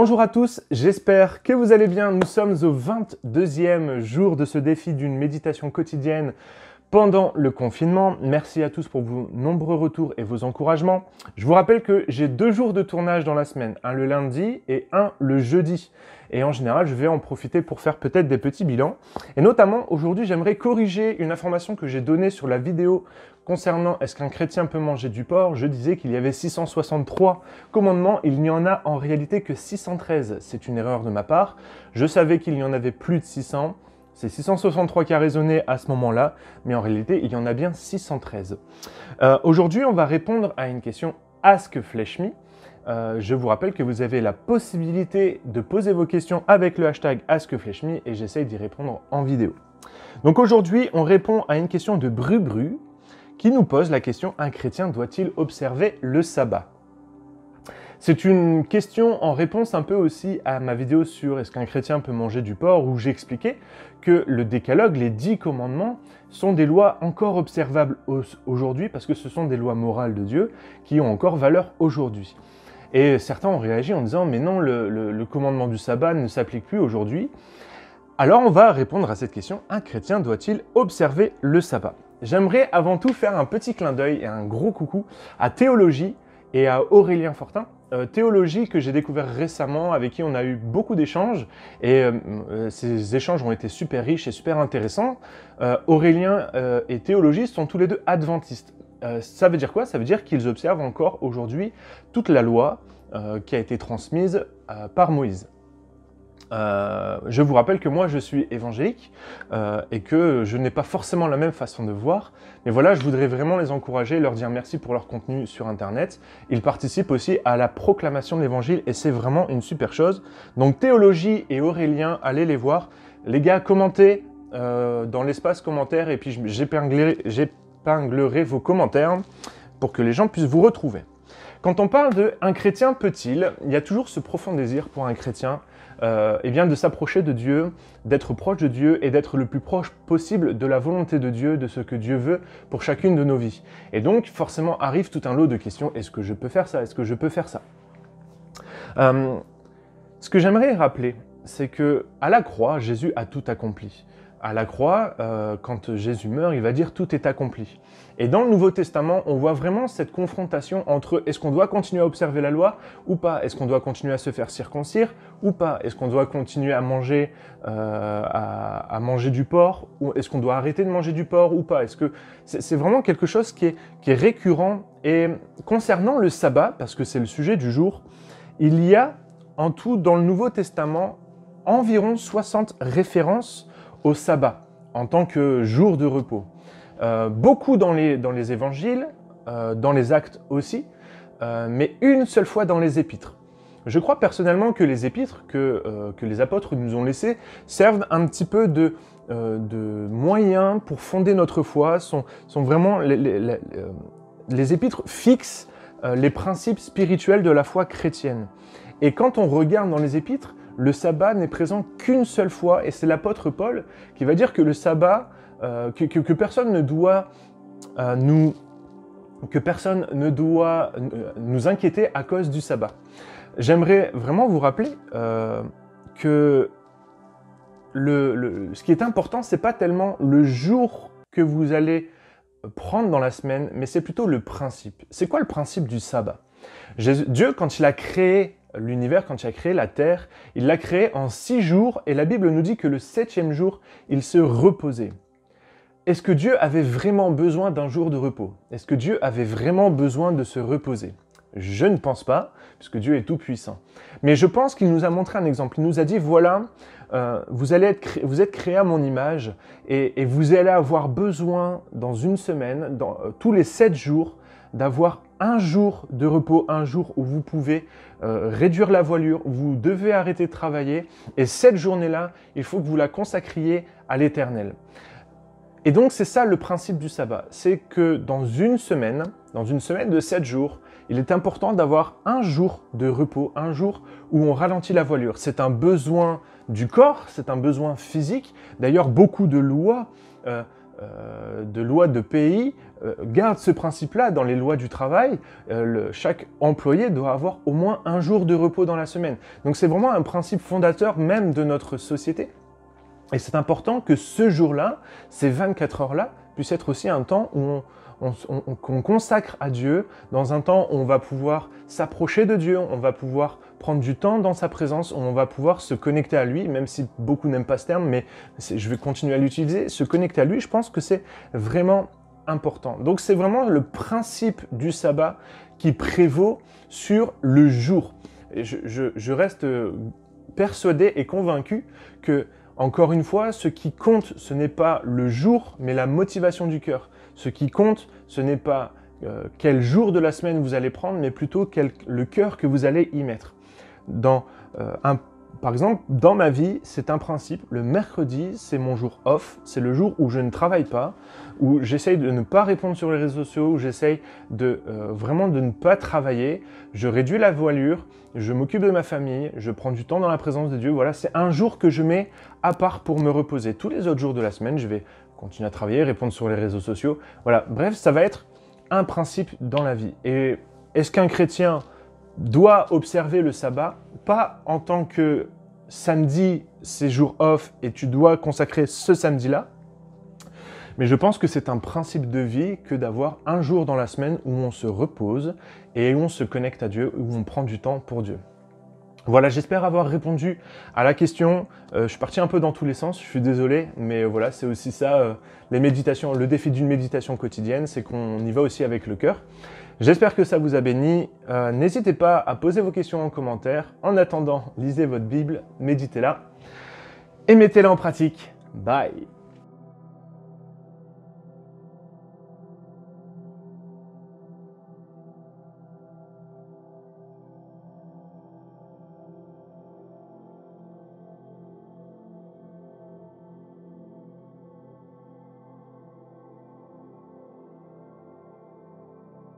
Bonjour à tous, j'espère que vous allez bien. Nous sommes au 22e jour de ce défi d'une méditation quotidienne pendant le confinement. Merci à tous pour vos nombreux retours et vos encouragements. Je vous rappelle que j'ai deux jours de tournage dans la semaine, un le lundi et un le jeudi. Et en général, je vais en profiter pour faire peut-être des petits bilans. Et notamment, aujourd'hui, j'aimerais corriger une information que j'ai donnée sur la vidéo concernant est-ce qu'un chrétien peut manger du porc. Je disais qu'il y avait 663 commandements. Il n'y en a en réalité que 613. C'est une erreur de ma part. Je savais qu'il y en avait plus de 600. C'est 663 qui a résonné à ce moment-là, mais en réalité, il y en a bien 613. Euh, aujourd'hui, on va répondre à une question Ask Flesh Me. Euh, je vous rappelle que vous avez la possibilité de poser vos questions avec le hashtag AskFleshMe et j'essaye d'y répondre en vidéo. Donc aujourd'hui, on répond à une question de Bru qui nous pose la question un chrétien doit-il observer le sabbat? C'est une question en réponse un peu aussi à ma vidéo sur est-ce qu'un chrétien peut manger du porc où j'expliquais que le décalogue, les dix commandements, sont des lois encore observables aujourd'hui parce que ce sont des lois morales de Dieu qui ont encore valeur aujourd'hui. Et certains ont réagi en disant mais non, le, commandement du sabbat ne s'applique plus aujourd'hui. Alors on va répondre à cette question, un chrétien doit-il observer le sabbat? J'aimerais avant tout faire un petit clin d'œil et un gros coucou à Théologie et à Aurélien Fortin. Euh, théologie que j'ai découvert récemment, avec qui on a eu beaucoup d'échanges, et euh, euh, ces échanges ont été super riches et super intéressants. Aurélien et Théologie sont tous les deux adventistes. Ça veut dire quoi? Ça veut dire qu'ils observent encore aujourd'hui toute la loi qui a été transmise par Moïse. Je vous rappelle que moi je suis évangélique et que je n'ai pas forcément la même façon de voir, mais voilà, je voudrais vraiment les encourager, leur dire merci pour leur contenu sur Internet. Ils participent aussi à la proclamation de l'Évangile et c'est vraiment une super chose. Donc Théologie et Aurélien, allez les voir. Les gars, commentez dans l'espace commentaire et puis j'épinglerai épinglerai vos commentaires pour que les gens puissent vous retrouver. Quand on parle de un chrétien peut-il, il y a toujours ce profond désir pour un chrétien euh, eh bien de s'approcher de Dieu, d'être proche de Dieu et d'être le plus proche possible de la volonté de Dieu, de ce que Dieu veut pour chacune de nos vies. Et donc forcément arrive tout un lot de questions, est-ce que je peux faire ça? Est-ce que je peux faire ça? Euh, Ce que j'aimerais rappeler, c'est que à la croix, Jésus a tout accompli à la croix, euh, quand Jésus meurt, il va dire tout est accompli. Et dans le Nouveau Testament, on voit vraiment cette confrontation entre est-ce qu'on doit continuer à observer la loi ou pas? Est-ce qu'on doit continuer à se faire circoncire ou pas? Est-ce qu'on doit continuer à manger, euh, à, manger du porc ou est-ce qu'on doit arrêter de manger du porc ou pas? Est-ce que c'est vraiment quelque chose qui est, qui est récurrent? Et concernant le sabbat, parce que c'est le sujet du jour, il y a en tout dans le Nouveau Testament environ 60 références au sabbat en tant que jour de repos. Euh, beaucoup dans les, dans les évangiles, euh, dans les actes aussi, euh, mais une seule fois dans les épîtres. Je crois personnellement que les épîtres que, que les apôtres nous ont laissés servent un petit peu de, de moyens pour fonder notre foi, sont, sont vraiment les, les, les épîtres fixent les principes spirituels de la foi chrétienne. Et quand on regarde dans les épîtres, le sabbat n'est présent qu'une seule fois, et c'est l'apôtre Paul qui va dire que le sabbat, euh, que, personne ne doit euh, nous que personne ne doit euh, nous inquiéter à cause du sabbat. J'aimerais vraiment vous rappeler que le, ce qui est important, c'est pas tellement le jour que vous allez prendre dans la semaine, mais c'est plutôt le principe. C'est quoi le principe du sabbat? Dieu, quand il a créé l'univers, quand il a créé la Terre, il l'a créé en six jours et la Bible nous dit que le septième jour, il se reposait. Est-ce que Dieu avait vraiment besoin d'un jour de repos? Est-ce que Dieu avait vraiment besoin de se reposer? Je ne pense pas, puisque Dieu est tout-puissant. Mais je pense qu'il nous a montré un exemple. Il nous a dit, voilà, euh, vous, allez être vous êtes créé à mon image et, vous allez avoir besoin dans une semaine, dans, euh, tous les sept jours, d'avoir un jour de repos, un jour où vous pouvez euh, réduire la voilure, vous devez arrêter de travailler, et cette journée-là, il faut que vous la consacriez à l'éternel. Et donc c'est ça le principe du sabbat, c'est que dans une semaine, dans une semaine de sept jours, il est important d'avoir un jour de repos, un jour où on ralentit la voilure. C'est un besoin du corps, c'est un besoin physique. D'ailleurs, beaucoup de lois euh, euh, de loi de pays garde ce principe-là dans les lois du travail. Euh, chaque employé doit avoir au moins un jour de repos dans la semaine. Donc c'est vraiment un principe fondateur même de notre société. Et c'est important que ce jour-là, ces 24 heures-là, puissent être aussi un temps où on, consacre à Dieu, dans un temps où on va pouvoir s'approcher de Dieu, on va pouvoir prendre du temps dans sa présence, on va pouvoir se connecter à lui, même si beaucoup n'aiment pas ce terme, mais je vais continuer à l'utiliser. Se connecter à lui, je pense que c'est vraiment important. Donc c'est vraiment le principe du sabbat qui prévaut sur le jour. Je, reste persuadé et convaincu que, encore une fois, ce qui compte, ce n'est pas le jour, mais la motivation du cœur. Ce qui compte, ce n'est pas euh, quel jour de la semaine vous allez prendre, mais plutôt le cœur que vous allez y mettre. Dans, euh, par exemple, dans ma vie, c'est un principe. Le mercredi, c'est mon jour off. C'est le jour où je ne travaille pas, où j'essaye de ne pas répondre sur les réseaux sociaux, où j'essaye de euh, vraiment de ne pas travailler. Je réduis la voilure, je m'occupe de ma famille, je prends du temps dans la présence de Dieu. Voilà, c'est un jour que je mets à part pour me reposer. Tous les autres jours de la semaine, je vais continuer à travailler, répondre sur les réseaux sociaux. Voilà, bref, ça va être un principe dans la vie. Et est-ce qu'un chrétien doit observer le sabbat Pas en tant que samedi, c'est jour off et tu dois consacrer ce samedi-là. Mais je pense que c'est un principe de vie que d'avoir un jour dans la semaine où on se repose et où on se connecte à Dieu, où on prend du temps pour Dieu. Voilà, j'espère avoir répondu à la question. Euh, je suis parti un peu dans tous les sens, je suis désolé, mais voilà, c'est aussi ça, euh, les méditations, le défi d'une méditation quotidienne, c'est qu'on y va aussi avec le cœur. J'espère que ça vous a béni. Euh, n'hésitez pas à poser vos questions en commentaire. En attendant, lisez votre Bible, méditez-la et mettez-la en pratique. Bye